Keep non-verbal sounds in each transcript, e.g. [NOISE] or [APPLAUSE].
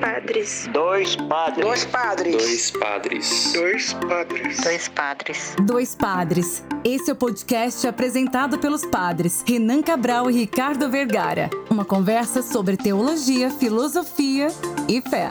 padres. Dois padres. Dois padres. Dois padres. Dois padres. Dois padres. Dois padres. Esse é o podcast apresentado pelos padres Renan Cabral e Ricardo Vergara. Uma conversa sobre teologia, filosofia e fé.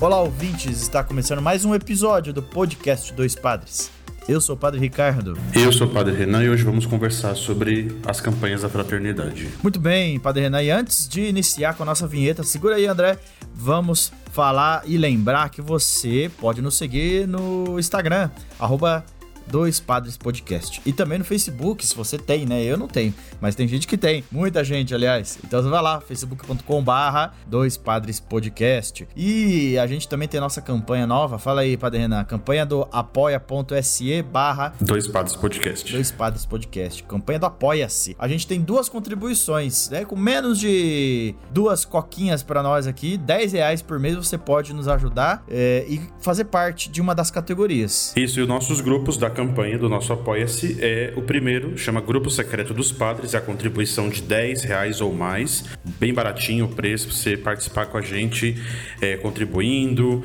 Olá, ouvintes! Está começando mais um episódio do podcast Dois Padres. Eu sou o Padre Ricardo. Eu sou o Padre Renan e hoje vamos conversar sobre as campanhas da fraternidade. Muito bem, Padre Renan. E antes de iniciar com a nossa vinheta, segura aí, André. Vamos falar e lembrar que você pode nos seguir no Instagram, arroba Dois Padres Podcast. E também no Facebook, se você tem, né? Eu não tenho, mas tem gente que tem. Muita gente, aliás. Então você vai lá, facebook.com barra Dois Padres Podcast. E a gente também tem nossa campanha nova. Fala aí, Padre Renan. Campanha do apoia.se barra Dois Padres Podcast. Dois Padres Podcast. Campanha do Apoia-se. A gente tem duas contribuições, né? Com menos de duas coquinhas para nós aqui, 10 reais por mês você pode nos ajudar é, e fazer parte de uma das categorias. Isso, e os nossos grupos da campanha do nosso Apoia-se é o primeiro, chama Grupo Secreto dos Padres, é a contribuição de 10 reais ou mais, bem baratinho o preço, pra você participar com a gente é, contribuindo.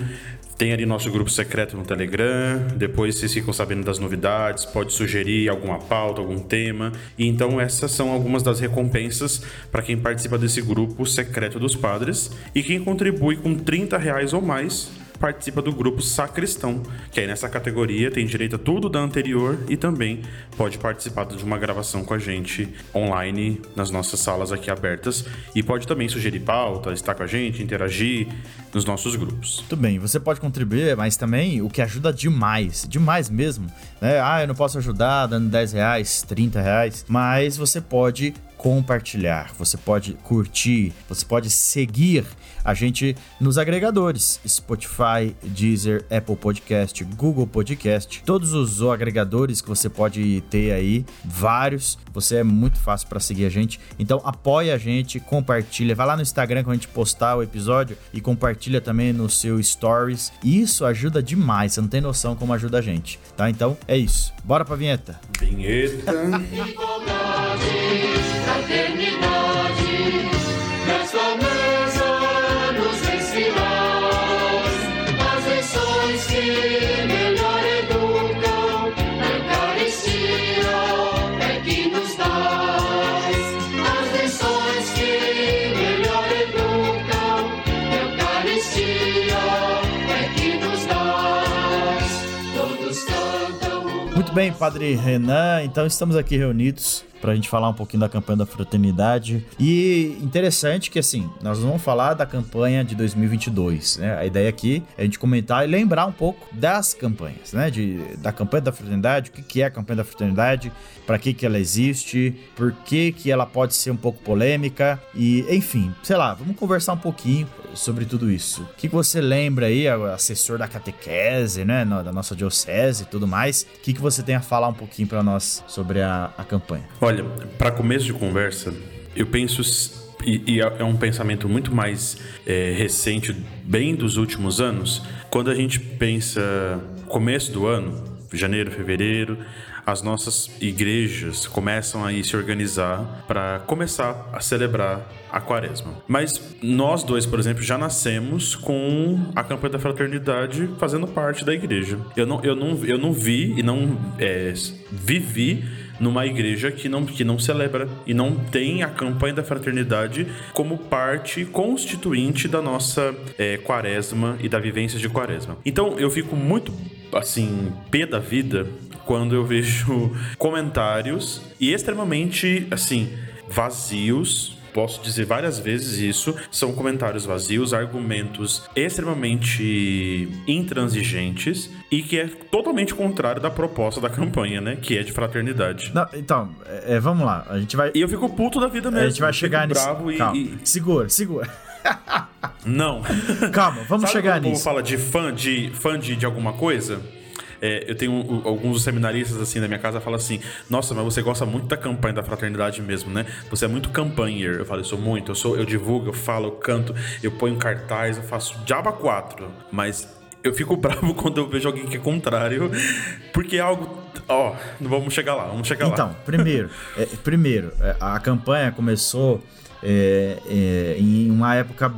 Tem ali nosso grupo secreto no Telegram. Depois vocês ficam sabendo das novidades, pode sugerir alguma pauta, algum tema. E então essas são algumas das recompensas para quem participa desse grupo secreto dos padres. E quem contribui com 30 reais ou mais participa do grupo Sacristão, que aí nessa categoria tem direito a tudo da anterior e também pode participar de uma gravação com a gente online nas nossas salas aqui abertas e pode também sugerir pauta, estar com a gente, interagir nos nossos grupos. Tudo bem, você pode contribuir, mas também o que ajuda demais, demais mesmo, né? Ah, eu não posso ajudar dando 10 reais, 30 reais, mas você pode compartilhar, você pode curtir, você pode seguir a gente nos agregadores Spotify, Deezer, Apple Podcast, Google Podcast, todos os agregadores que você pode ter aí, vários. Você é muito fácil para seguir a gente. Então apoia a gente, compartilha, vai lá no Instagram quando a gente postar o episódio e compartilha também no seu stories. Isso ajuda demais, você não tem noção como ajuda a gente, tá? Então é isso. Bora pra vinheta. Vinheta. Fraternidade, Muito bem, Padre Renan, então estamos aqui reunidos para a gente falar um pouquinho da campanha da fraternidade. E interessante que, assim, nós vamos falar da campanha de 2022, né? A ideia aqui é a gente comentar e lembrar um pouco das campanhas, né? De, da campanha da fraternidade, o que, que é a campanha da fraternidade, para que, que ela existe, por que, que ela pode ser um pouco polêmica e, enfim, sei lá, vamos conversar um pouquinho sobre tudo isso. O que, que você lembra aí, assessor da catequese, né? Da nossa diocese e tudo mais, o que, que você tem a falar um pouquinho para nós sobre a, a campanha? Olha, para começo de conversa, eu penso e, e, é um pensamento muito mais é, recente, bem dos últimos anos, quando a gente pensa começo do ano, janeiro, fevereiro, as nossas igrejas começam a se organizar para começar a celebrar a quaresma. Mas nós dois, por exemplo, já nascemos com a campanha da fraternidade fazendo parte da igreja. Eu não, eu não, eu não vi e não é, vivi numa igreja que não, que não celebra e não tem a campanha da fraternidade como parte constituinte da nossa é, quaresma e da vivência de quaresma. Então eu fico muito assim, pé da vida quando eu [LAUGHS] vejo comentários e extremamente assim vazios posso dizer várias vezes isso, são comentários vazios, argumentos extremamente intransigentes e que é totalmente contrário da proposta da campanha, né? Que é de fraternidade. Não, então, é, vamos lá, a gente vai... E eu fico puto da vida mesmo. A gente vai chegar nisso. bravo Calma. e... Segura, segura. Não. [LAUGHS] Calma, vamos Sabe chegar nisso. fala de fã de, fã de, de alguma coisa? É, eu tenho um- alguns seminaristas assim na minha casa falam assim: Nossa, mas você gosta muito da campanha da fraternidade mesmo, né? Você é muito campanher. Eu falo, eu sou muito, eu sou, eu divulgo, eu falo, eu canto, eu ponho cartaz, eu faço diaba 4. Mas eu fico [LAUGHS] bravo quando eu vejo alguém que é contrário, porque é algo. Ó, vamos chegar lá, vamos chegar Então, lá. primeiro, [LAUGHS] é, primeiro, é, a campanha começou é, é, em uma época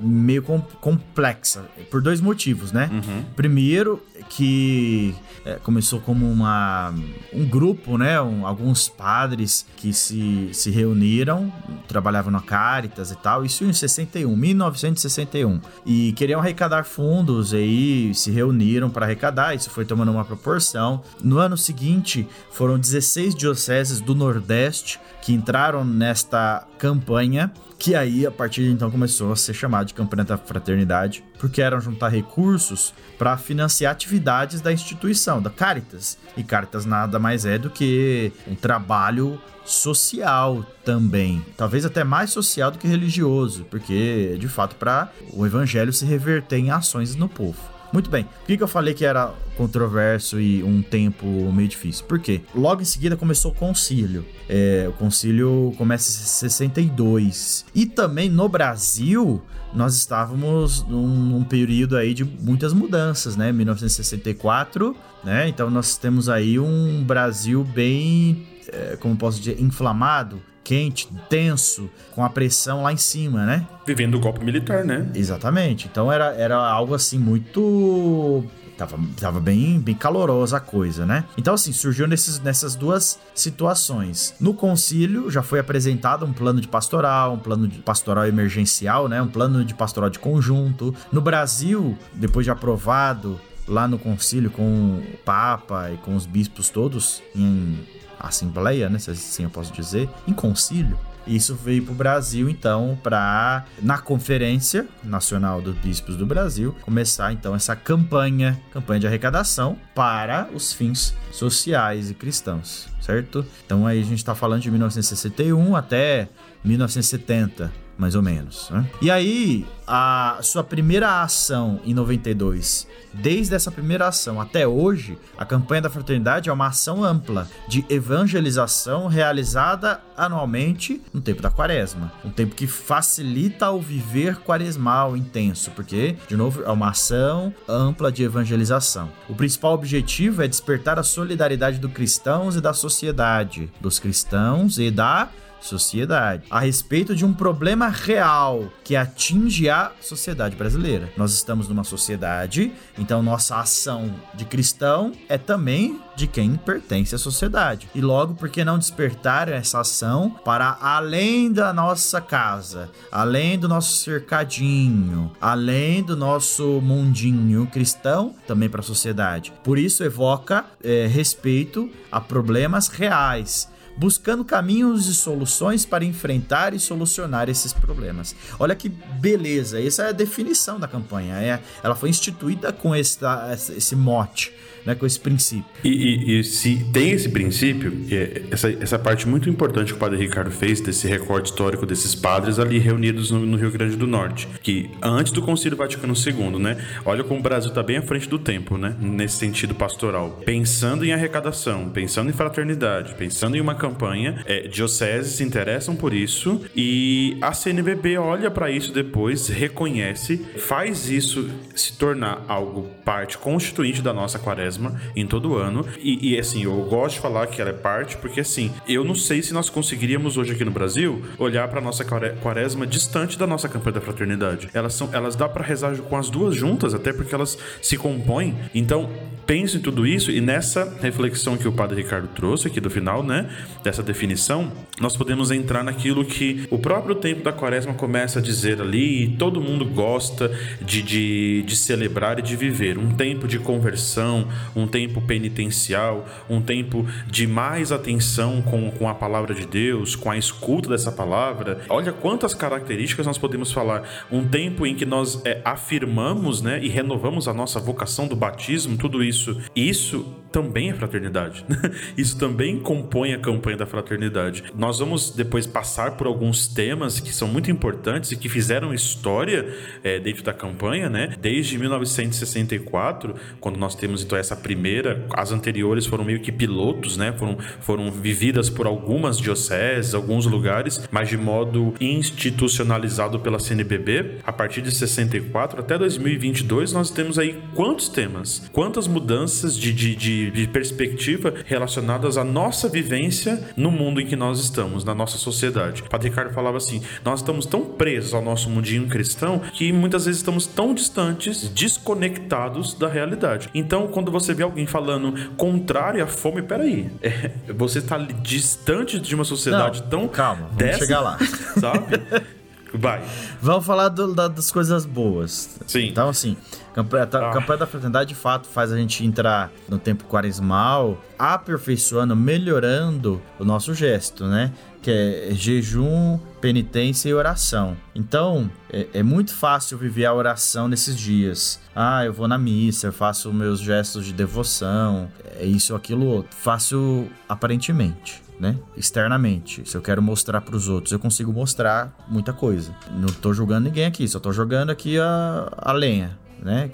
meio com- complexa, por dois motivos, né? Primeiro, que é, começou como uma, um grupo, né? Um- alguns padres que se, se reuniram, trabalhavam na Caritas e tal, isso em 61, 1961, e queriam arrecadar fundos, e aí se reuniram para arrecadar, isso foi tomando uma proporção. No ano seguinte, foram 16 dioceses do Nordeste que entraram nesta campanha, que aí a partir de então começou a ser chamada de campanha da fraternidade, porque eram juntar recursos para financiar atividades da instituição, da Caritas. E Caritas nada mais é do que um trabalho social também, talvez até mais social do que religioso, porque de fato para o evangelho se reverter em ações no povo. Muito bem. Por que, que eu falei que era controverso e um tempo meio difícil? Por quê? Logo em seguida começou o concílio. É, o concílio começa em 62. E também no Brasil, nós estávamos num, num período aí de muitas mudanças, né? 1964, né? Então nós temos aí um Brasil bem, é, como posso dizer, inflamado, quente, tenso, com a pressão lá em cima, né? Vivendo o golpe militar, né? Exatamente. Então era, era algo assim muito. Tava, tava bem, bem calorosa a coisa, né? Então, assim, surgiu nesses, nessas duas situações. No concílio já foi apresentado um plano de pastoral, um plano de pastoral emergencial, né? Um plano de pastoral de conjunto. No Brasil, depois de aprovado lá no concílio com o Papa e com os bispos todos em assembleia, né? Se assim eu posso dizer, em concílio. Isso veio para o Brasil, então, para na Conferência Nacional dos Bispos do Brasil começar então essa campanha, campanha de arrecadação para os fins sociais e cristãos, certo? Então aí a gente está falando de 1961 até 1970, mais ou menos. Né? E aí a sua primeira ação em 92, desde essa primeira ação até hoje, a campanha da fraternidade é uma ação ampla de evangelização realizada anualmente no tempo da quaresma. Um tempo que facilita o viver quaresmal intenso, porque, de novo, é uma ação ampla de evangelização. O principal objetivo é despertar a solidariedade dos cristãos e da sociedade, dos cristãos e da sociedade, a respeito de um problema real que atinge a sociedade brasileira. Nós estamos numa sociedade, então nossa ação de cristão é também de quem pertence à sociedade. E logo, por que não despertar essa ação para além da nossa casa, além do nosso cercadinho, além do nosso mundinho cristão, também para a sociedade? Por isso, evoca eh, respeito a problemas reais buscando caminhos e soluções para enfrentar e solucionar esses problemas. Olha que beleza, essa é a definição da campanha. É, ela foi instituída com essa- esse mote, né, com esse princípio. E, e- e se tem esse princípio, é, essa, essa parte muito importante que o padre Ricardo fez, desse recorte histórico desses padres ali reunidos no, no Rio Grande do Norte, que antes do Concílio Vaticano II, né? Olha como o Brasil está bem à frente do tempo, né? Nesse sentido pastoral. Pensando em arrecadação, pensando em fraternidade, pensando em uma campanha, é, dioceses se interessam por isso e a CNBB olha para isso depois, reconhece, faz isso se tornar algo parte constituinte da nossa quaresma em todo ano. E, e, assim, eu gosto de falar que ela é parte, porque assim, eu não sei se nós conseguiríamos hoje aqui no Brasil olhar para nossa quare- quaresma distante da nossa campanha da fraternidade. Elas são, elas dá para rezar com as duas juntas, até porque elas se compõem. Então, penso em tudo isso e nessa reflexão que o padre Ricardo trouxe aqui do final, né, dessa definição, nós podemos entrar naquilo que o próprio tempo da quaresma começa a dizer ali, e todo mundo gosta de, de, de celebrar e de viver. Um tempo de conversão, um tempo penitencial, um tempo de mais atenção com, com a palavra de Deus, com a escuta dessa palavra. Olha quantas características nós podemos falar. Um tempo em que nós é, afirmamos né, e renovamos a nossa vocação do batismo, tudo isso. Isso também é fraternidade. [LAUGHS] Isso também compõe a campanha da fraternidade. Nós vamos depois passar por alguns temas que são muito importantes e que fizeram história é, dentro da campanha, né? Desde 1964, quando nós temos então essa primeira, as anteriores foram meio que pilotos, né? Foram, foram vividas por algumas dioceses, alguns lugares, mas de modo institucionalizado pela CNBB. A partir de 64 até 2022, nós temos aí quantos temas, quantas mudanças de, de, de, de perspectiva relacionadas à nossa vivência no mundo em que nós estamos, na nossa sociedade. O Padre Ricardo falava assim: nós estamos tão presos ao nosso mundinho cristão que muitas vezes estamos tão distantes, desconectados da realidade. Então, quando você vê alguém falando contrário à fome, peraí, é, você está distante de uma sociedade Não, tão calma, vamos dessa, chegar lá. sabe? [LAUGHS] Vai. Vamos falar do- da- das coisas boas. Sim. Então, assim, campanha, a Ah. campanha da fraternidade de fato faz a gente entrar no tempo quaresmal, aperfeiçoando, melhorando o nosso gesto, né? Que é jejum, penitência e oração. Então, é, é muito fácil viver a oração nesses dias. Ah, eu vou na missa, eu faço meus gestos de devoção, é isso, aquilo, outro. Faço aparentemente né? Externamente. Se eu quero mostrar para os outros, eu consigo mostrar muita coisa. Não tô julgando ninguém aqui, só tô jogando aqui a, a lenha, né?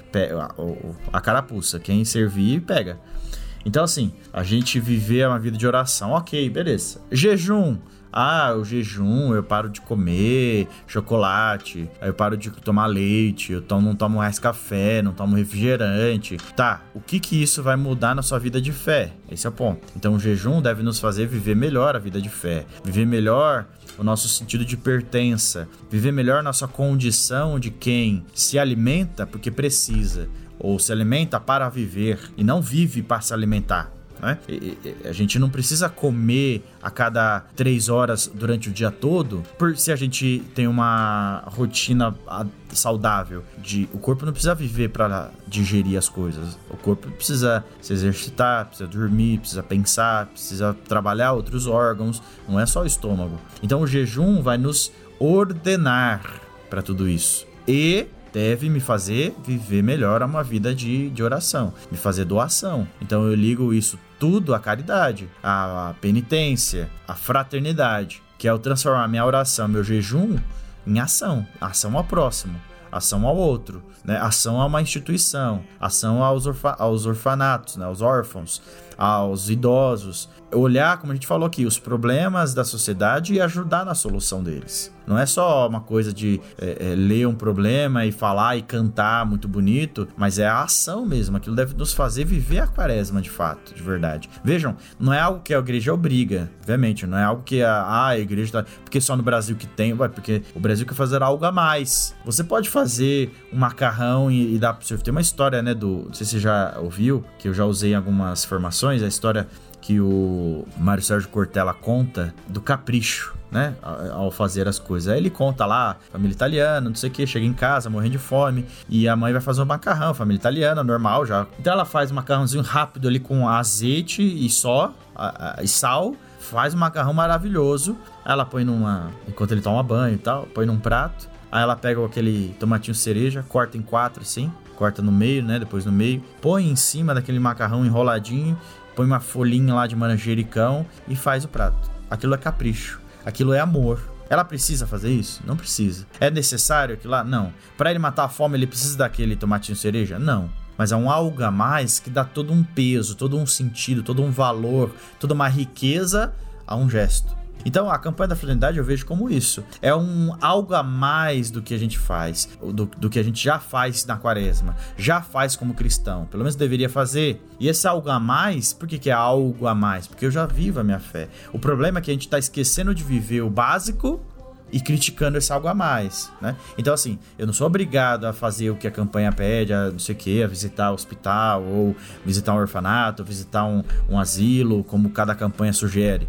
A carapuça. Quem servir, pega. Então, assim, a gente viver uma vida de oração, ok, beleza. Jejum. Ah, o jejum, eu paro de comer chocolate, aí eu paro de tomar leite, eu tomo, não tomo mais café, não tomo refrigerante. Tá, o que que isso vai mudar na sua vida de fé? Esse é o ponto. Então, o jejum deve nos fazer viver melhor a vida de fé, viver melhor o nosso sentido de pertença, viver melhor nossa condição de quem se alimenta porque precisa, ou se alimenta para viver e não vive para se alimentar. Né? E- e- a gente não precisa comer a cada três horas durante o dia todo, por se a gente tem uma rotina ah, saudável. De, o corpo não precisa viver para digerir as coisas. O corpo precisa se exercitar, precisa dormir, precisa pensar, precisa trabalhar outros órgãos. Não é só o estômago. Então o jejum vai nos ordenar para tudo isso. E deve me fazer viver melhor uma vida de, de oração, me fazer doação. Então eu ligo isso tudo à caridade, à penitência, à fraternidade, que é o transformar minha oração, meu jejum em ação, ação ao próximo, ação ao outro, né? ação a uma instituição, ação aos, orfa aos orfanatos, né? aos órfãos, aos idosos. Olhar, como a gente falou aqui, os problemas da sociedade e ajudar na solução deles. Não é só uma coisa de é, é, ler um problema e falar e cantar muito bonito, mas é a ação mesmo. Aquilo deve nos fazer viver a quaresma de fato, de verdade. Vejam, não é algo que a igreja obriga, obviamente, não é algo que a, ah, a igreja tá. Porque só no Brasil que tem, ué, porque o Brasil quer fazer algo a mais. Você pode fazer um macarrão e, e dar pro seu. Tem uma história, né, do. Não sei se você já ouviu, que eu já usei em algumas formações, a história que o Mário Sérgio Cortella conta do capricho. Né, ao fazer as coisas. Aí ele conta lá, família italiana, não sei o que, chega em casa morrendo de fome e a mãe vai fazer um macarrão, família italiana, normal já. Então ela faz um macarrãozinho rápido ali com azeite e só, a- a- e sal, faz um macarrão maravilhoso. Aí ela põe numa. Enquanto ele toma banho e tal, põe num prato. Aí ela pega aquele tomatinho cereja, corta em quatro assim, corta no meio, né? Depois no meio, põe em cima daquele macarrão enroladinho, põe uma folhinha lá de manjericão e faz o prato. Aquilo é capricho, aquilo é amor. Ela precisa fazer isso? Não precisa. É necessário aquilo lá? Não. Para ele matar a fome, ele precisa daquele tomatinho cereja? Não. Mas é um algo a mais que dá todo um peso, todo um sentido, todo um valor, toda uma riqueza a um gesto. Então, a campanha da fraternidade eu vejo como isso. É um algo a mais do que a gente faz, do, do que a gente já faz na quaresma, já faz como cristão, pelo menos deveria fazer. E esse algo a mais, por que, que é algo a mais? Porque eu já vivo a minha fé. O problema é que a gente está esquecendo de viver o básico e criticando esse algo a mais, né? Então, assim, eu não sou obrigado a fazer o que a campanha pede, a não sei o que, a visitar o hospital, ou visitar um orfanato, visitar um, um asilo, como cada campanha sugere.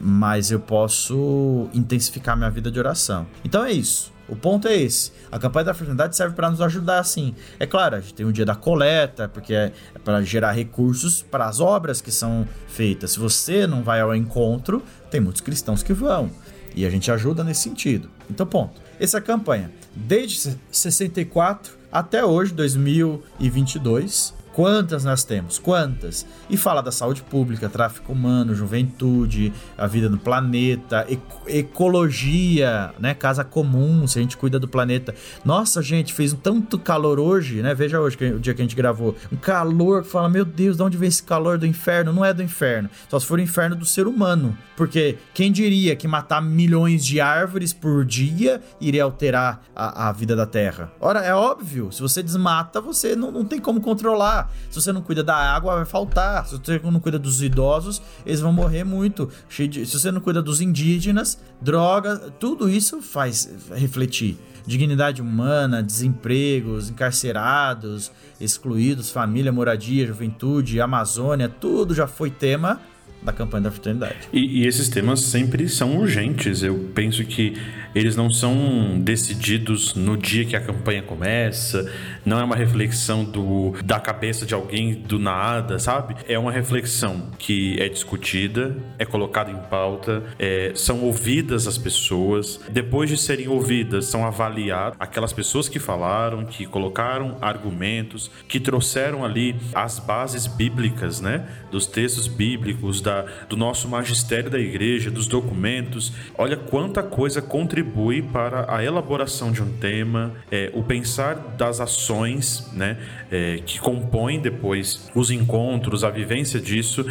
Mas eu posso intensificar minha vida de oração. Então é isso. O ponto é esse. A campanha da fraternidade serve para nos ajudar, sim. É claro, a gente tem o dia da coleta, porque é para gerar recursos para as obras que são feitas. Se você não vai ao encontro, tem muitos cristãos que vão. E a gente ajuda nesse sentido. Então, ponto. Essa é a campanha, desde 64 até hoje, 2022, Quantas nós temos? Quantas? E fala da saúde pública, tráfico humano, juventude, a vida no planeta, ecologia, né? Casa comum, se a gente cuida do planeta. Nossa, gente, fez um tanto calor hoje, né? Veja hoje, o dia que a gente gravou. Um calor que fala, meu Deus, de onde vem esse calor do inferno? Não é do inferno. Só se for o inferno do ser humano. Porque quem diria que matar milhões de árvores por dia iria alterar a, a vida da Terra? Ora, é óbvio. Se você desmata, você não, não tem como controlar. Se você não cuida da água, vai faltar. Se você não cuida dos idosos, eles vão morrer muito. Se você não cuida dos indígenas, droga, tudo isso faz refletir. Dignidade humana, desempregos, encarcerados, excluídos, família, moradia, juventude, Amazônia, tudo já foi tema da campanha da fraternidade. E, e, esses temas sempre são urgentes. Eu penso que eles não são decididos no dia que a campanha começa, não é uma reflexão do, da cabeça de alguém do nada, sabe? É uma reflexão que é discutida, é colocada em pauta, é, são ouvidas as pessoas. Depois de serem ouvidas, são avaliadas aquelas pessoas que falaram, que colocaram argumentos, que trouxeram ali as bases bíblicas, né? Dos textos bíblicos, da, do nosso magistério da igreja, dos documentos. Olha quanta coisa contribui para a elaboração de um tema, é, o pensar das ações né, é, que compõem depois os encontros, a vivência disso.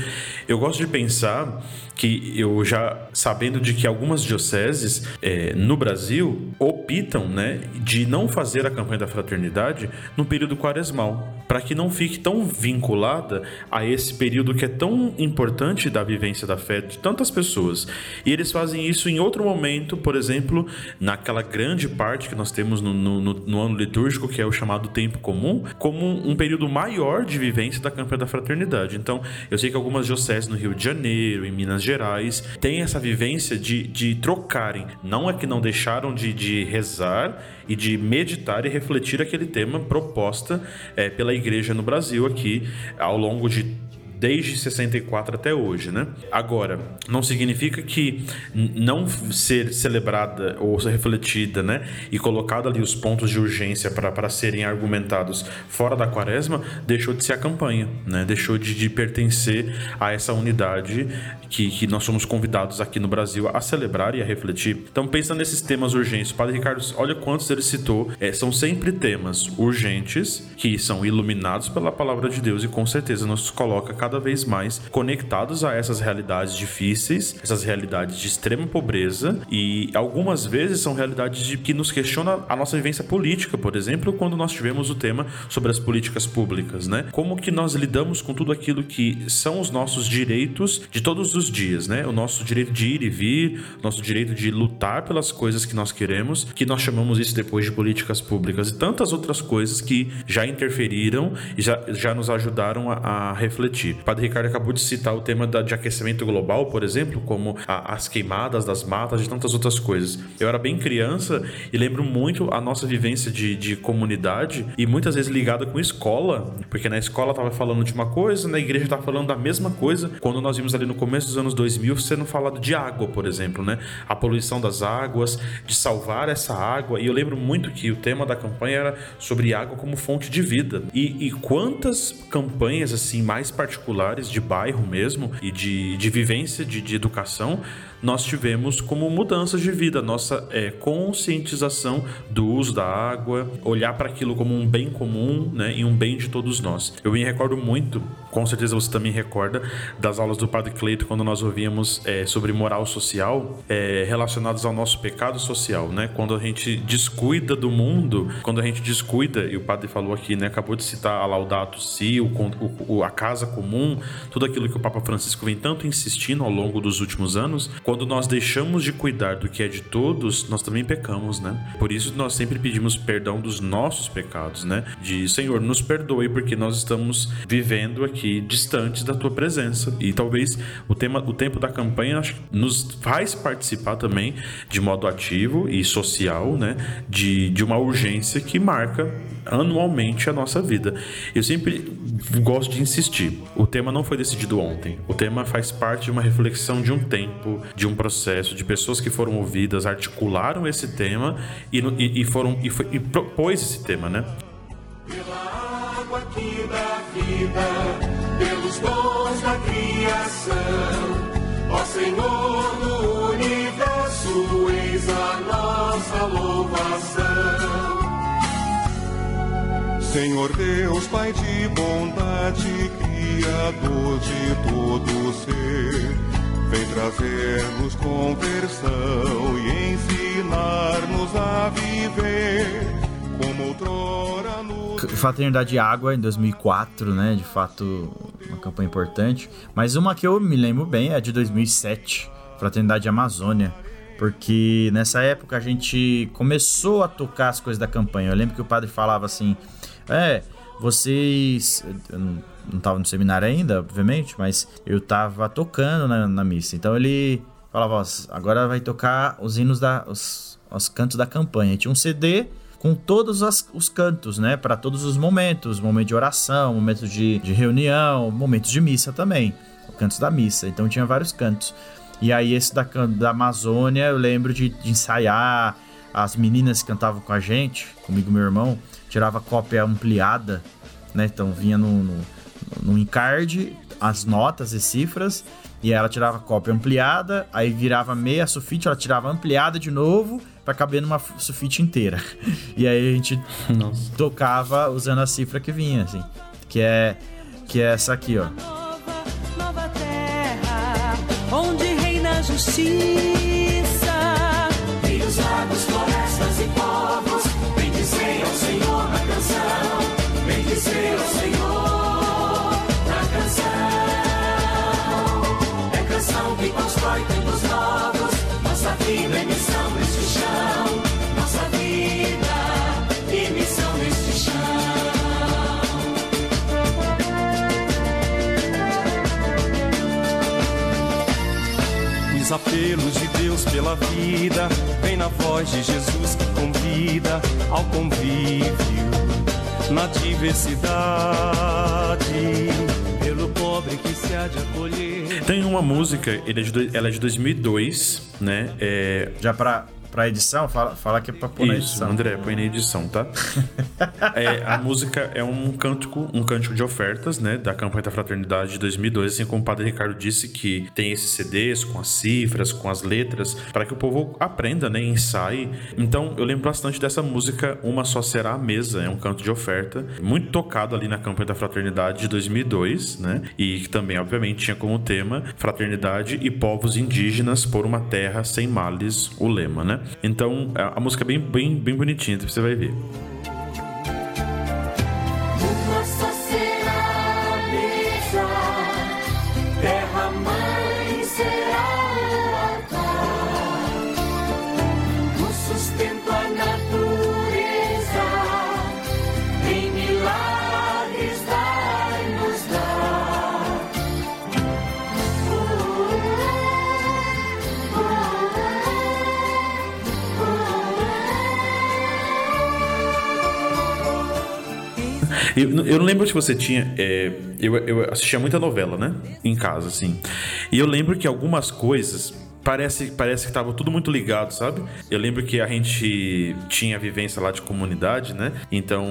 Eu gosto de pensar que eu já sabendo de que algumas dioceses é, no Brasil optam né, de não fazer a campanha da fraternidade no período quaresmal, para que não fique tão vinculada a esse período que é tão importante da vivência da fé de tantas pessoas. E eles fazem isso em outro momento, por exemplo, naquela grande parte que nós temos no, no, no ano litúrgico, que é o chamado tempo comum, como um período maior de vivência da campanha da fraternidade. Então, eu sei que algumas dioceses no Rio de Janeiro, em Minas Gerais, têm essa vivência de, de trocarem. Não é que não deixaram de, de rezar e de meditar e refletir aquele tema proposta é, pela igreja no Brasil aqui ao longo de desde 64 até hoje, né? Agora, não significa que não ser celebrada ou ser refletida, né, e colocada ali os pontos de urgência para serem argumentados fora da quaresma, deixou de ser a campanha, né? Deixou de, de pertencer a essa unidade que, que nós somos convidados aqui no Brasil a celebrar e a refletir. Então, pensa nesses temas urgentes. Padre Ricardo, olha quantos ele citou. É, são sempre temas urgentes que são iluminados pela palavra de Deus e com certeza nos coloca cada vez mais conectados a essas realidades difíceis, essas realidades de extrema pobreza e algumas vezes são realidades de, que nos questiona a nossa vivência política, por exemplo, quando nós tivemos o tema sobre as políticas públicas, né? Como que nós lidamos com tudo aquilo que são os nossos direitos de todos os os dias, né? O nosso direito de ir e vir, nosso direito de lutar pelas coisas que nós queremos, que nós chamamos isso depois de políticas públicas e tantas outras coisas que já interferiram e já, já nos ajudaram a, a refletir. O Padre Ricardo acabou de citar o tema da, de aquecimento global, por exemplo, como a, as queimadas das matas e tantas outras coisas. Eu era bem criança e lembro muito a nossa vivência de, de comunidade e muitas vezes ligada com escola, porque na escola tava falando de uma coisa, na igreja tava falando da mesma coisa. Quando nós vimos ali no começo dos anos 2000 sendo falado de água, por exemplo, né? A poluição das águas, de salvar essa água. E eu lembro muito que o tema da campanha era sobre água como fonte de vida. E, e quantas campanhas assim mais particulares de bairro mesmo e de, de vivência de, de educação nós tivemos como mudanças de vida, nossa é, conscientização do uso da água, olhar para aquilo como um bem comum né, e um bem de todos nós. Eu me recordo muito, com certeza você também recorda, das aulas do Padre Cleito quando nós ouvíamos é, sobre moral social é, relacionados ao nosso pecado social, né? Quando a gente descuida do mundo, quando a gente descuida, e o Padre falou aqui, né? Acabou de citar a Laudato Si, o, o, a casa comum, tudo aquilo que o Papa Francisco vem tanto insistindo ao longo dos últimos anos, quando nós deixamos de cuidar do que é de todos, nós também pecamos, né? Por isso nós sempre pedimos perdão dos nossos pecados, né? De Senhor, nos perdoe porque nós estamos vivendo aqui distantes da tua presença. E talvez o tema, o tempo da campanha nos faz participar também de modo ativo e social, né? De, de uma urgência que marca anualmente a nossa vida. Eu sempre gosto de insistir. O tema não foi decidido ontem. O tema faz parte de uma reflexão de um tempo, de um processo, de pessoas que foram ouvidas, articularam esse tema e, e, e foram e, foi, e propôs esse tema, né? Pela água que dá vida. pelos dons da criação. Ó Senhor do universo, eis a nossa louvação. Senhor Deus, Pai de bondade, Criador de todo ser, vem trazer-nos conversão e ensinar-nos a viver como outrora nos. Fraternidade Água em 2004, né? De fato, uma campanha importante. Mas uma que eu me lembro bem é de 2007, Fraternidade Amazônia. Porque nessa época a gente começou a tocar as coisas da campanha. Eu lembro que o padre falava assim: É, vocês. Não, tava no seminário ainda, obviamente, mas eu tava tocando na, na missa. Então ele falava: ó, agora vai tocar os hinos da. Os, os cantos da campanha. Tinha um CD com todos as- os cantos, né? Para todos os momentos, momento de oração, momento de, de reunião, momentos de missa também, cantos da missa. Então tinha vários cantos. E aí esse da, da Amazônia eu lembro de, de ensaiar. As meninas que cantavam com a gente, comigo e meu irmão, tirava cópia ampliada, né? Então vinha no, no, no encarte as notas e cifras. E ela tirava cópia ampliada, aí virava meia sulfite, ela tirava ampliada de novo pra caber numa sulfite inteira. [LAUGHS] E aí a gente Nossa. tocava usando a cifra que vinha, assim. Que é, que é essa aqui, ó. nova, nova terra, onde reina a justiça. Constrói tempos novos, nossa vida é missão neste chão, nossa vida e missão neste chão. Os apelos de Deus pela vida vem na voz de Jesus que convida ao convívio na diversidade. Tem uma música, é ela é de 2002, né? É, Já pra, pra edição, fala, fala que é pra pôr na Isso, edição. André, põe na edição, tá? [LAUGHS] É, a música é um cântico, um cântico de ofertas, né, da campanha da fraternidade de 2002, assim como o Padre Ricardo disse que tem esses CDs com as cifras, com as letras, para que o povo aprenda, né, ensaie. Então, eu lembro bastante dessa música Uma Só Será a Mesa, é um canto de oferta, muito tocado ali na campanha da fraternidade de 2002, né? E que também, obviamente, tinha como tema fraternidade e povos indígenas por uma terra sem males, o lema, né? Então, a, a música é bem, bem, bem bonitinha, você vai ver. Eu, eu não lembro se você tinha. é, eu, eu assistia muita novela, né? Em casa, assim. E eu lembro que algumas coisas. Parece, parece que tava tudo muito ligado, sabe? Eu lembro que a gente tinha vivência lá de comunidade, né? Então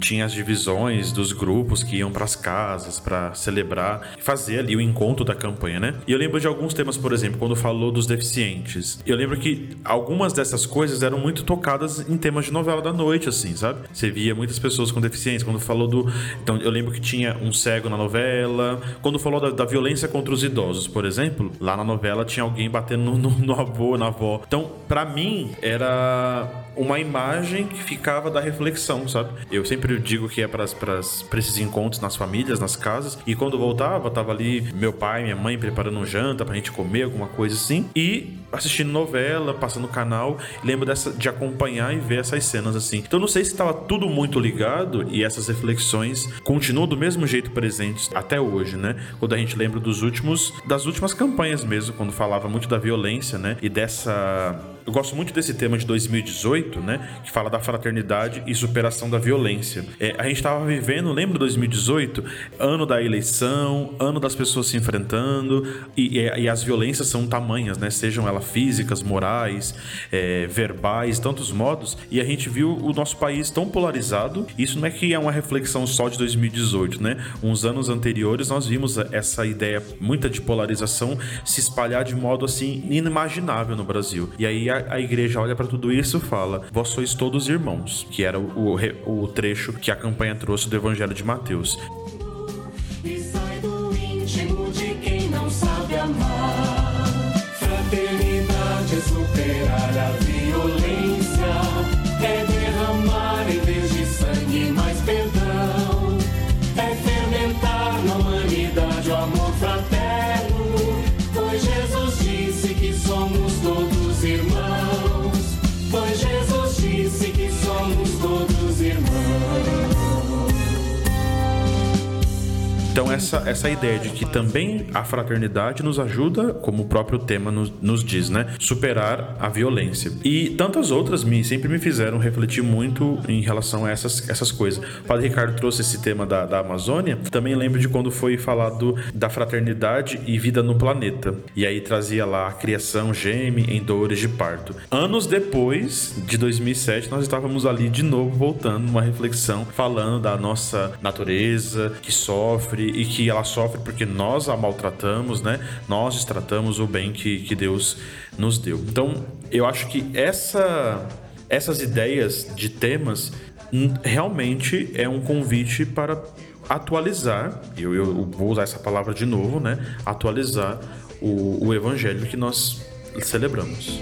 tinha as divisões dos grupos que iam pras casas pra celebrar, fazer ali o encontro da campanha, né? E eu lembro de alguns temas, por exemplo, quando falou dos deficientes. Eu lembro que algumas dessas coisas eram muito tocadas em temas de novela da noite, assim, sabe? Você via muitas pessoas com deficiência. Quando falou do. Então, eu lembro que tinha um cego na novela. Quando falou da, da violência contra os idosos, por exemplo, lá na novela tinha alguém batendo no, no, no avô, na avó. Então, pra mim, era uma imagem que ficava da reflexão, sabe? Eu sempre digo que é para esses encontros nas famílias, nas casas, e quando voltava, tava ali meu pai, minha mãe preparando um janta pra gente comer, alguma coisa assim, e assistindo novela, passando canal, lembro dessa, de acompanhar e ver essas cenas assim. Então não sei se estava tudo muito ligado e essas reflexões continuam do mesmo jeito presentes até hoje, né? Quando a gente lembra dos últimos das últimas campanhas mesmo, quando falava muito da violência, né? E dessa eu gosto muito desse tema de 2018, né? Que fala da fraternidade e superação da violência. É, a gente estava vivendo, lembra 2018? Ano da eleição, ano das pessoas se enfrentando e, e, e as violências são tamanhas, né? Sejam elas físicas, morais, é, verbais, tantos modos. E a gente viu o nosso país tão polarizado. Isso não é que é uma reflexão só de 2018, né? Uns anos anteriores nós vimos essa ideia muita de polarização se espalhar de modo assim inimaginável no Brasil. E aí a, a igreja olha para tudo isso e fala: Vós sois todos irmãos, que era o, o, o trecho que a campanha trouxe do Evangelho de Mateus. E sai do íntimo de quem não sabe amar. Fraternidade superar a essa, essa ideia de que também a fraternidade nos ajuda, como o próprio tema nos, nos diz, né? Superar a violência. E tantas outras me, sempre me fizeram refletir muito em relação a essas, essas coisas. O Padre Ricardo trouxe esse tema da, da Amazônia. Também lembro de quando foi falado da fraternidade e vida no planeta. E aí trazia lá a criação geme em dores de parto. Anos depois, de 2007, nós estávamos ali de novo voltando numa reflexão falando da nossa natureza que sofre e que ela sofre porque nós a maltratamos, né? Nós destratamos o bem que, que Deus nos deu. Então, eu acho que essa, essas ideias de temas hum, realmente é um convite para atualizar, eu, eu vou usar essa palavra de novo, né? Atualizar o, o evangelho que nós celebramos.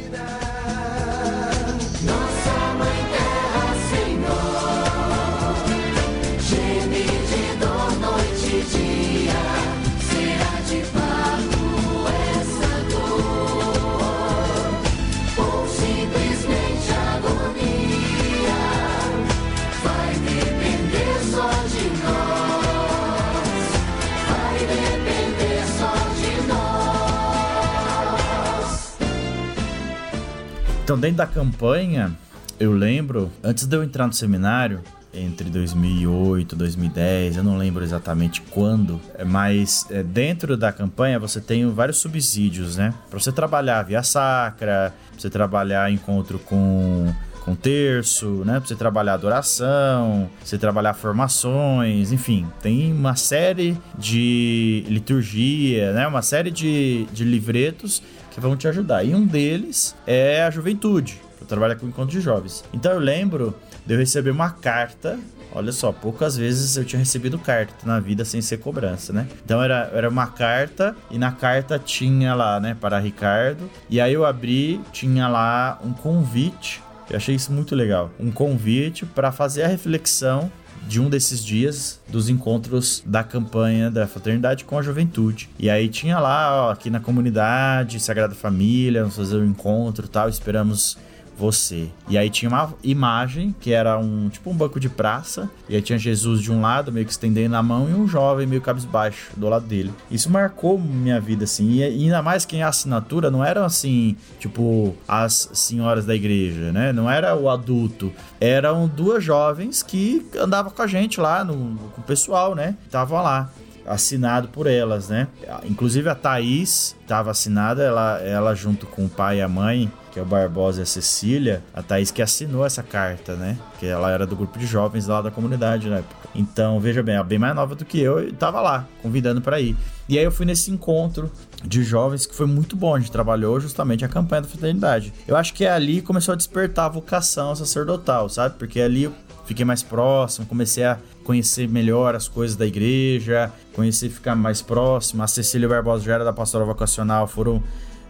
Então, dentro da campanha, eu lembro, antes de eu entrar no seminário, entre 2008 e 2010, eu não lembro exatamente quando, é, mas é, dentro da campanha você tem vários subsídios, né? Para você trabalhar via sacra, pra você trabalhar encontro com com terço, né? Pra você trabalhar adoração, você trabalhar formações, enfim, tem uma série de liturgia, né? Uma série de, de livretos que vão te ajudar. E um deles é a juventude. Eu trabalho com encontro de jovens. Então eu lembro de eu receber uma carta. Olha só, poucas vezes eu tinha recebido carta na vida sem ser cobrança, né? Então era, era uma carta e na carta tinha lá, né, para Ricardo. E aí eu abri, tinha lá um convite. Eu achei isso muito legal. Um convite para fazer a reflexão de um desses dias dos encontros da campanha da fraternidade com a juventude. E aí tinha lá, ó, aqui na comunidade, Sagrada Família, vamos fazer um encontro tal, esperamos você. E aí tinha uma imagem que era um tipo um banco de praça, e aí tinha Jesus de um lado, meio que estendendo a mão, e um jovem meio cabisbaixo do lado dele. Isso marcou minha vida, assim, e ainda mais que a assinatura não eram assim, tipo, as senhoras da igreja, né? Não era o adulto, eram duas jovens que andavam com a gente lá, no, com o pessoal, né? Estavam lá assinado por elas, né? Inclusive a Thaís estava assinada, ela, ela junto com o pai e a mãe, que é o Barbosa e a Cecília, a Thaís que assinou essa carta, né? Que ela era do grupo de jovens lá da comunidade na época. Então, veja bem, ela é bem mais nova do que eu e tava lá, convidando para ir. E aí eu fui nesse encontro de jovens que foi muito bom. A gente trabalhou justamente a campanha da fraternidade. Eu acho que ali começou a despertar a vocação sacerdotal, sabe? Porque ali eu fiquei mais próximo, comecei a conhecer melhor as coisas da igreja, conhecer ficar mais próximo. A Cecília Barbosa já era da pastoral vocacional, foram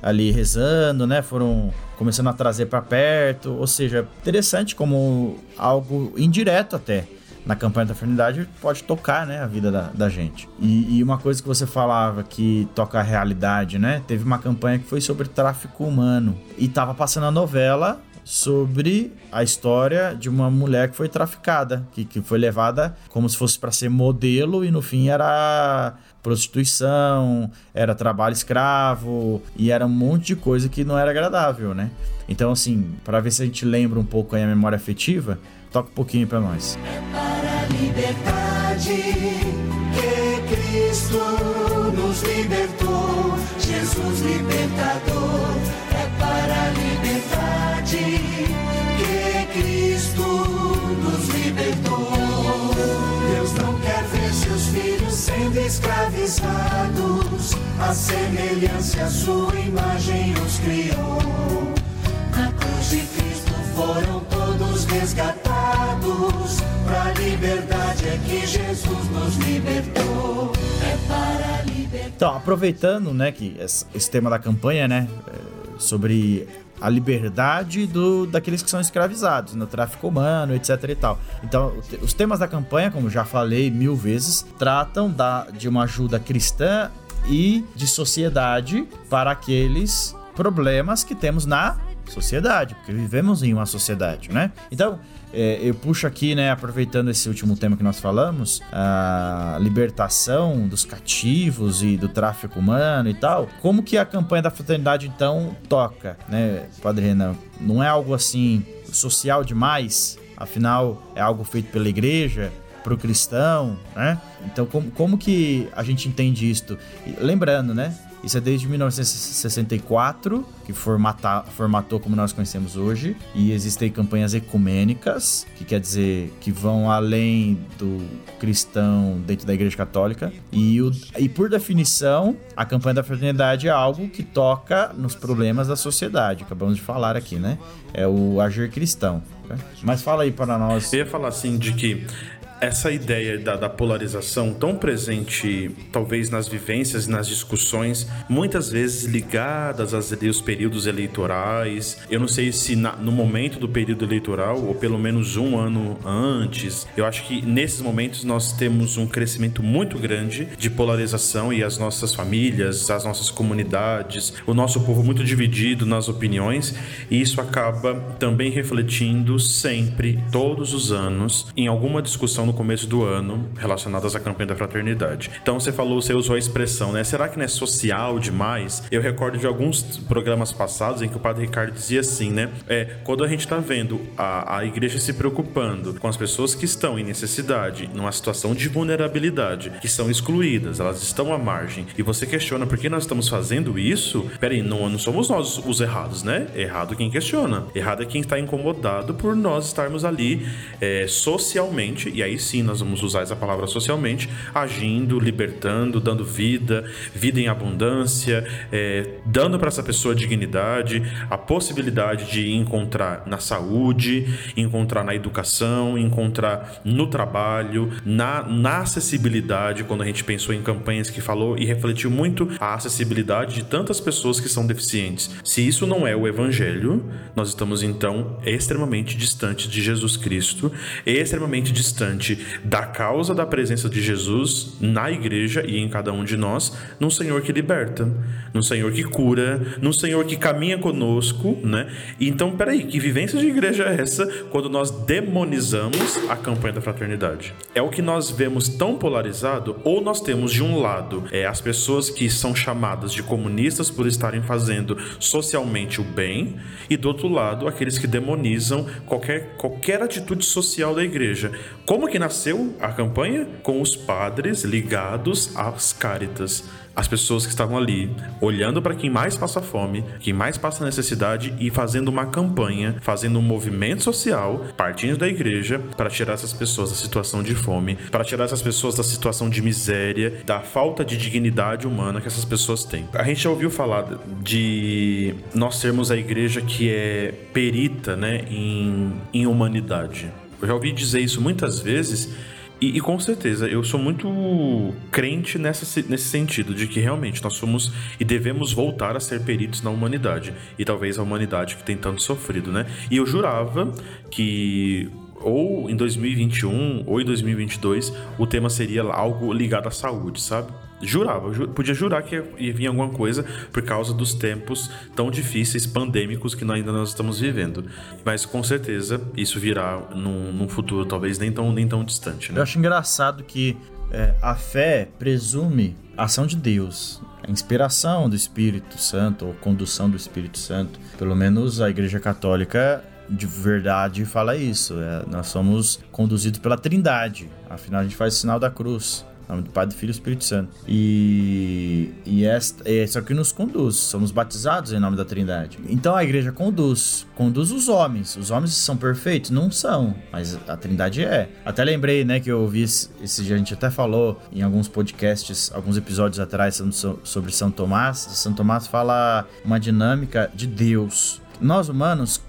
ali rezando, né? Foram começando a trazer para perto, ou seja, interessante como algo indireto até na campanha da fraternidade pode tocar, né, a vida da, da gente. E, e uma coisa que você falava que toca a realidade, né? Teve uma campanha que foi sobre tráfico humano e tava passando a novela sobre a história de uma mulher que foi traficada, que, que foi levada como se fosse para ser modelo e no fim era prostituição, era trabalho escravo e era um monte de coisa que não era agradável, né? Então, assim, para ver se a gente lembra um pouco aí a memória afetiva, toca um pouquinho para nós. É para a liberdade que Cristo nos libertou, Jesus libertador. É para a liberdade sendo escravizados, a semelhança sua imagem os criou. Na cruz de Cristo foram todos resgatados. Pra liberdade é que Jesus nos libertou. É para a liberdade. Então, aproveitando, né, que esse esse tema da campanha, né, é, sobre a liberdade do, daqueles que são escravizados no tráfico humano, etc e tal. Então, os temas da campanha, como já falei mil vezes, tratam da, de uma ajuda cristã e de sociedade para aqueles problemas que temos na sociedade, porque vivemos em uma sociedade, né? Então, é, eu puxo aqui, né, aproveitando esse último tema que nós falamos, a libertação dos cativos e do tráfico humano e tal. Como que a campanha da fraternidade então toca, né, Padre Renan? Não é algo assim social demais? Afinal, é algo feito pela igreja, para o cristão, né? Então, como, como que a gente entende isto? Lembrando, né? Isso é desde 1964, que formata, formatou como nós conhecemos hoje, e existem campanhas ecumênicas, que quer dizer que vão além do cristão dentro da Igreja Católica, e, o, e por definição, a campanha da fraternidade é algo que toca nos problemas da sociedade, acabamos de falar aqui, né? É o agir cristão. né? Mas fala aí para nós. Eu ia falar assim de que essa ideia da, da polarização tão presente, talvez nas vivências e nas discussões, muitas vezes ligadas aos ali, os períodos eleitorais. Eu não sei se na- no momento do período eleitoral, ou pelo menos um ano antes, eu acho que nesses momentos nós temos um crescimento muito grande de polarização e as nossas famílias, as nossas comunidades, o nosso povo muito dividido nas opiniões, e isso acaba também refletindo sempre, todos os anos, em alguma discussão no começo do ano relacionadas à campanha da fraternidade. Então você falou, você usou a expressão, né? Será que não é social demais? Eu recordo de alguns programas passados em que o Padre Ricardo dizia assim, né? É, quando a gente tá vendo a, a igreja se preocupando com as pessoas que estão em necessidade, numa situação de vulnerabilidade, que são excluídas, elas estão à margem, e você questiona por que nós estamos fazendo isso? Peraí, não, não somos nós os errados, né? Errado quem questiona. Errado é quem está incomodado por nós estarmos ali é, socialmente, e aí sim nós vamos usar essa palavra socialmente, agindo, libertando, dando vida, vida em abundância, é, dando para essa pessoa dignidade, a possibilidade de encontrar na saúde, encontrar na educação, encontrar no trabalho, na, na acessibilidade, quando a gente pensou em campanhas que falou e refletiu muito a acessibilidade de tantas pessoas que são deficientes. Se isso não é o evangelho, nós estamos então extremamente distantes de Jesus Cristo, extremamente da causa da presença de Jesus na igreja e em cada um de nós, num Senhor que liberta, num Senhor que cura, num Senhor que caminha conosco, né? Então, peraí, que vivência de igreja é essa quando nós demonizamos a campanha da fraternidade? É o que nós vemos tão polarizado, ou nós temos de um lado é, as pessoas que são chamadas de comunistas por estarem fazendo socialmente o bem, e do outro lado aqueles que demonizam qualquer, qualquer atitude social da igreja. Como que nasceu a campanha? Com os padres ligados às cáritas. As pessoas que estavam ali, olhando para quem mais passa fome, quem mais passa necessidade e fazendo uma campanha, fazendo um movimento social, partindo da igreja, para tirar essas pessoas da situação de fome, para tirar essas pessoas da situação de miséria, da falta de dignidade humana que essas pessoas têm. A gente já ouviu falar de nós sermos a igreja que é perita né, em, em humanidade. Eu já ouvi dizer isso muitas vezes. E, e com certeza, eu sou muito crente nessa, nesse sentido, de que realmente nós somos e devemos voltar a ser peritos na humanidade. E talvez a humanidade que tem tanto sofrido, né? E eu jurava que ou em 2021 ou em 2022 o tema seria algo ligado à saúde, sabe? Jurava, ju- podia jurar que ia vir alguma coisa por causa dos tempos tão difíceis, pandêmicos que nós ainda nós estamos vivendo. Mas com certeza isso virá num, num futuro talvez nem tão, nem tão distante, né? Eu acho engraçado que é, a fé presume a ação de Deus, a inspiração do Espírito Santo, ou condução do Espírito Santo. Pelo menos a Igreja Católica de verdade fala isso. É, nós somos conduzidos pela Trindade. Afinal, a gente faz o sinal da cruz. Nome do Pai, do Filho e do Espírito Santo. E, e esta, é isso que nos conduz. Somos batizados em nome da Trindade. Então a igreja conduz. Conduz os homens. Os homens são perfeitos? Não são. Mas a Trindade é. Até lembrei, né, que eu ouvi esse dia, a gente até falou em alguns podcasts, alguns episódios atrás sobre São Tomás. São Tomás fala uma dinâmica de Deus nós humanos,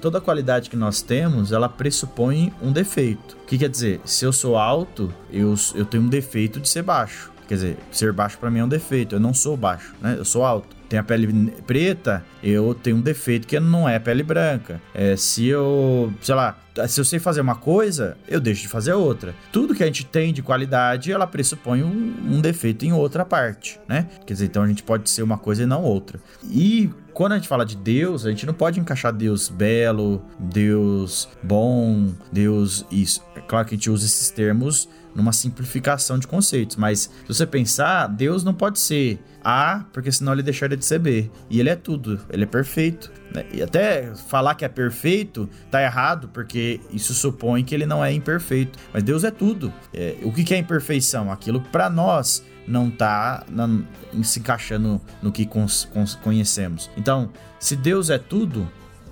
toda qualidade que nós temos, ela pressupõe um defeito. O que quer dizer? Se eu sou alto, eu, eu tenho um defeito de ser baixo. Quer dizer, ser baixo para mim é um defeito. Eu não sou baixo, né? Eu sou alto. Tenho a pele preta, eu tenho um defeito que não é pele branca. É, se eu, sei lá, se eu sei fazer uma coisa, eu deixo de fazer outra. Tudo que a gente tem de qualidade, ela pressupõe um, um defeito em outra parte, né? Quer dizer, então a gente pode ser uma coisa e não outra. E quando a gente fala de Deus, a gente não pode encaixar Deus belo, Deus bom, Deus isso. É claro que a gente usa esses termos numa simplificação de conceitos, mas se você pensar, Deus não pode ser A, porque senão ele deixaria de ser B. E ele é tudo, ele é perfeito. Né? E até falar que é perfeito tá errado, porque isso supõe que ele não é imperfeito. Mas Deus é tudo. É, o que é imperfeição? Aquilo que para nós não está se encaixando no que conhecemos. Então, se Deus é tudo,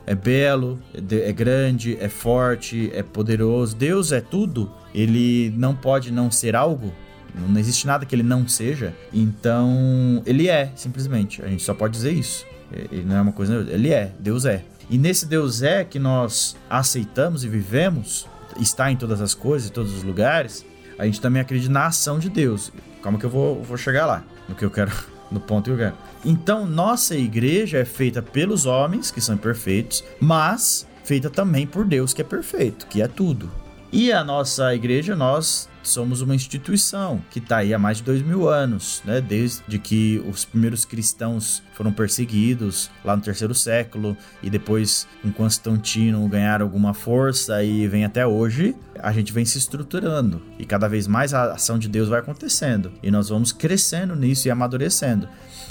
é belo, é, é grande, é forte, é poderoso, Deus é tudo, ele não pode não ser algo. Não existe nada que ele não seja. Então, ele é, simplesmente. A gente só pode dizer isso. Ele não é uma coisa. Ele é, Deus é. E nesse Deus é que nós aceitamos e vivemos, está em todas as coisas, em todos os lugares, a gente também acredita na ação de Deus. Calma que eu vou, vou chegar lá, no que eu quero, [LAUGHS] no ponto que eu quero. Então, nossa igreja é feita pelos homens, que são imperfeitos, mas feita também por Deus, que é perfeito, que é tudo. E a nossa igreja, nós somos uma instituição que está aí há mais de dois mil anos, né? Desde que os primeiros cristãos foram perseguidos lá no terceiro século e depois com Constantino ganharam alguma força e vem até hoje, a gente vem se estruturando e cada vez mais a ação de Deus vai acontecendo e nós vamos crescendo nisso e amadurecendo.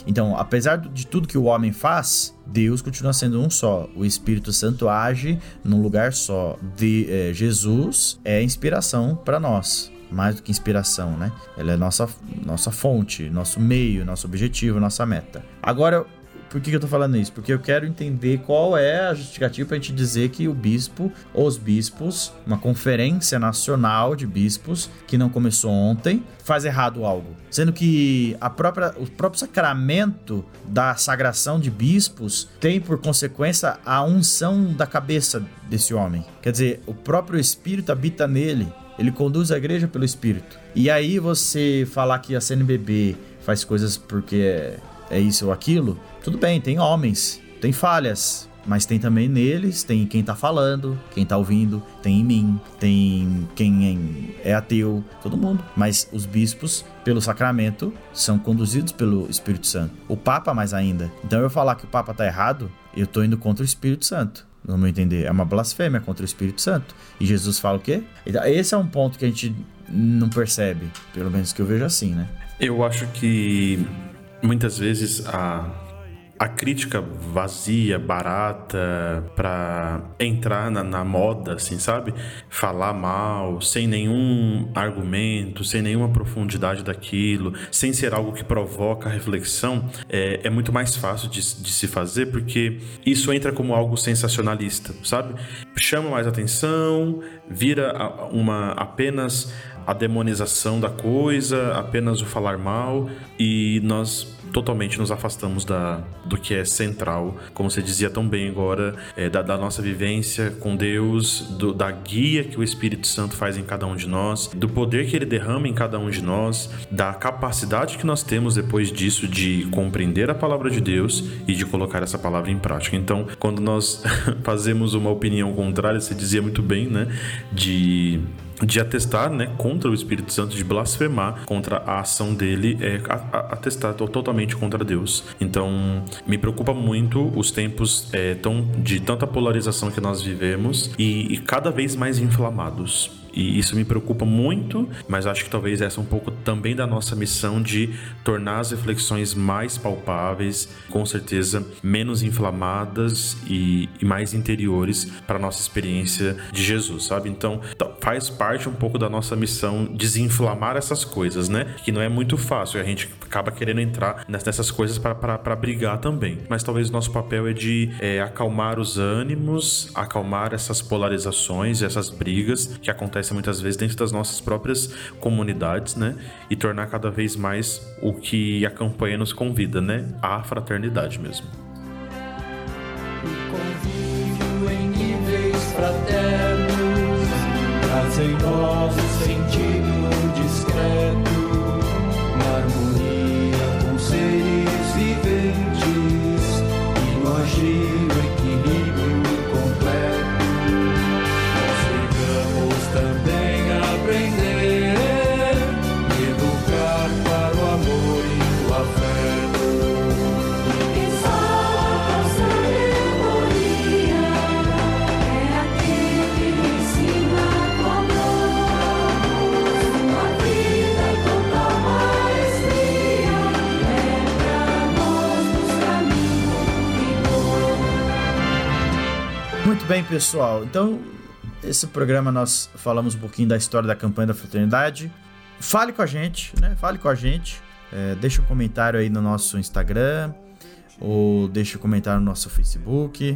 Então, apesar de tudo que o homem faz, Deus continua sendo um só. O Espírito Santo age num lugar só. De, é, Jesus é inspiração para nós mais do que inspiração, né? Ela é nossa, nossa fonte, nosso meio, nosso objetivo, nossa meta. Agora, por que, eu tô falando isso? Porque eu quero entender qual é a justificativa pra gente dizer que o bispo, os bispos, uma conferência nacional de bispos, que não começou ontem, faz errado algo. Sendo que a própria, o próprio sacramento da sagração de bispos tem por consequência a unção da cabeça desse homem. Quer dizer, o próprio Espírito habita nele. Ele conduz a igreja pelo Espírito. E aí você falar que a CNBB faz coisas porque é, é isso ou aquilo, tudo bem, tem homens, tem falhas, mas tem também neles, tem quem tá falando, quem tá ouvindo, tem em mim, tem quem é ateu, todo mundo. Mas os bispos, pelo sacramento, são conduzidos pelo Espírito Santo. O Papa, mais ainda. Então eu falar que o Papa tá errado, eu tô indo contra o Espírito Santo no meu entender, é uma blasfêmia contra o Espírito Santo. E Jesus fala o quê? Então, esse é um ponto que a gente não percebe, pelo menos que eu vejo assim, né? Eu acho que muitas vezes a a crítica vazia, barata, pra entrar na, na, moda, assim, sabe? Falar mal, sem nenhum argumento, sem nenhuma profundidade daquilo, sem ser algo que provoca reflexão, é, é muito mais fácil de, de se fazer porque isso entra como algo sensacionalista, sabe? Chama mais atenção, vira uma apenas a demonização da coisa, apenas o falar mal e nós totalmente nos afastamos da, do que é central, como você dizia tão bem agora, é, da, da, nossa vivência com Deus, do, da guia que o Espírito Santo faz em cada um de nós, do poder que ele derrama em cada um de nós, da capacidade que nós temos depois disso de compreender a palavra de Deus e de colocar essa palavra em prática. Então, quando nós [LAUGHS] fazemos uma opinião contrária, você dizia muito bem, né, de de atestar né, contra o Espírito Santo, de blasfemar contra a ação dele, é atestar totalmente contra Deus. Então, me preocupa muito os tempos é, tão, de tanta polarização que nós vivemos e, e cada vez mais inflamados. E isso me preocupa muito, mas acho que talvez essa é um pouco também da nossa missão de tornar as reflexões mais palpáveis, com certeza menos inflamadas e, e mais interiores para a nossa experiência de Jesus, sabe? Então, faz parte um pouco da nossa missão desinflamar essas coisas, né? Que não é muito fácil, a gente acaba querendo entrar nessas coisas para brigar também. Mas talvez o nosso papel é de é, acalmar os ânimos, acalmar essas polarizações, essas brigas que acontecem muitas vezes dentro das nossas próprias comunidades, né? E tornar cada vez mais o que a campanha nos convida, né? A fraternidade mesmo. Convívio em níveis fraternos nós bem, pessoal. Então, esse programa nós falamos um pouquinho da história da campanha da fraternidade. Fale com a gente, né? Fale com a gente. É, deixa um comentário aí no nosso Instagram ou deixa um comentário no nosso Facebook.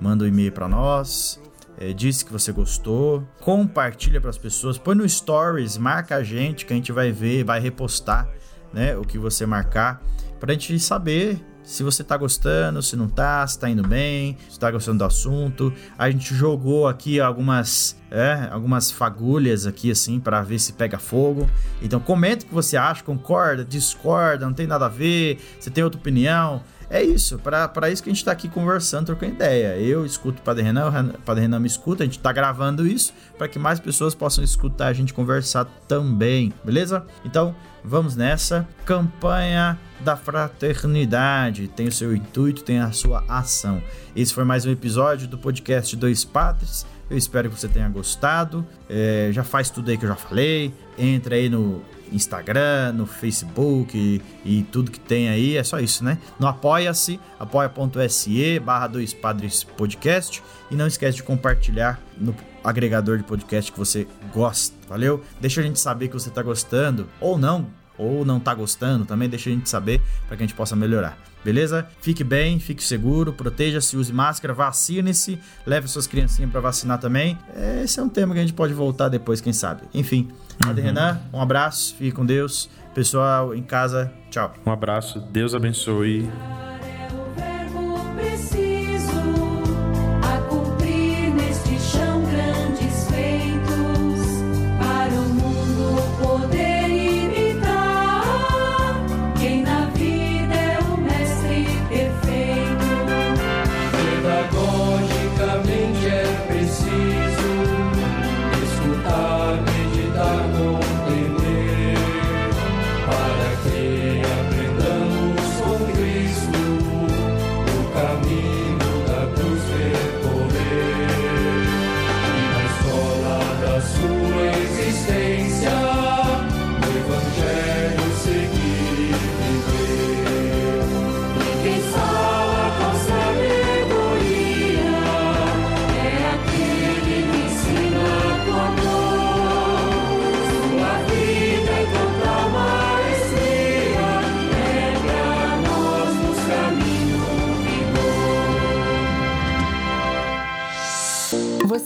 Manda um e-mail para nós. É, diz que você gostou. Compartilha para as pessoas. Põe no Stories, marca a gente que a gente vai ver, vai repostar, né? O que você marcar pra gente saber se você tá gostando, se não tá, se tá indo bem, se tá gostando do assunto. A gente jogou aqui algumas, é, algumas fagulhas aqui assim para ver se pega fogo. Então comenta o que você acha, concorda, discorda, não tem nada a ver, você tem outra opinião. É isso, para isso que a gente tá aqui conversando, trocando ideia. Eu escuto o Padre Renan, o Padre Renan me escuta, a gente tá gravando isso para que mais pessoas possam escutar a gente conversar também, beleza? Então, vamos nessa. Campanha da Fraternidade tem o seu intuito, tem a sua ação. Esse foi mais um episódio do podcast Dois Padres. Eu espero que você tenha gostado. É, já faz tudo aí que eu já falei. Entra aí no Instagram, no Facebook e, e tudo que tem aí. É só isso, né? No Apoia-se, apoia.se barra Dois Padres Podcast. E não esquece de compartilhar no agregador de podcast que você gosta, valeu? Deixa a gente saber que você tá gostando ou não, ou não tá gostando também, deixa a gente saber para que a gente possa melhorar. Beleza? Fique bem, fique seguro, proteja-se, use máscara, vacine-se, leve suas criancinhas para vacinar também. Esse é um tema que a gente pode voltar depois, quem sabe. Enfim, Padre Renan, um abraço, fique com Deus. Pessoal em casa, tchau. Um abraço, Deus abençoe.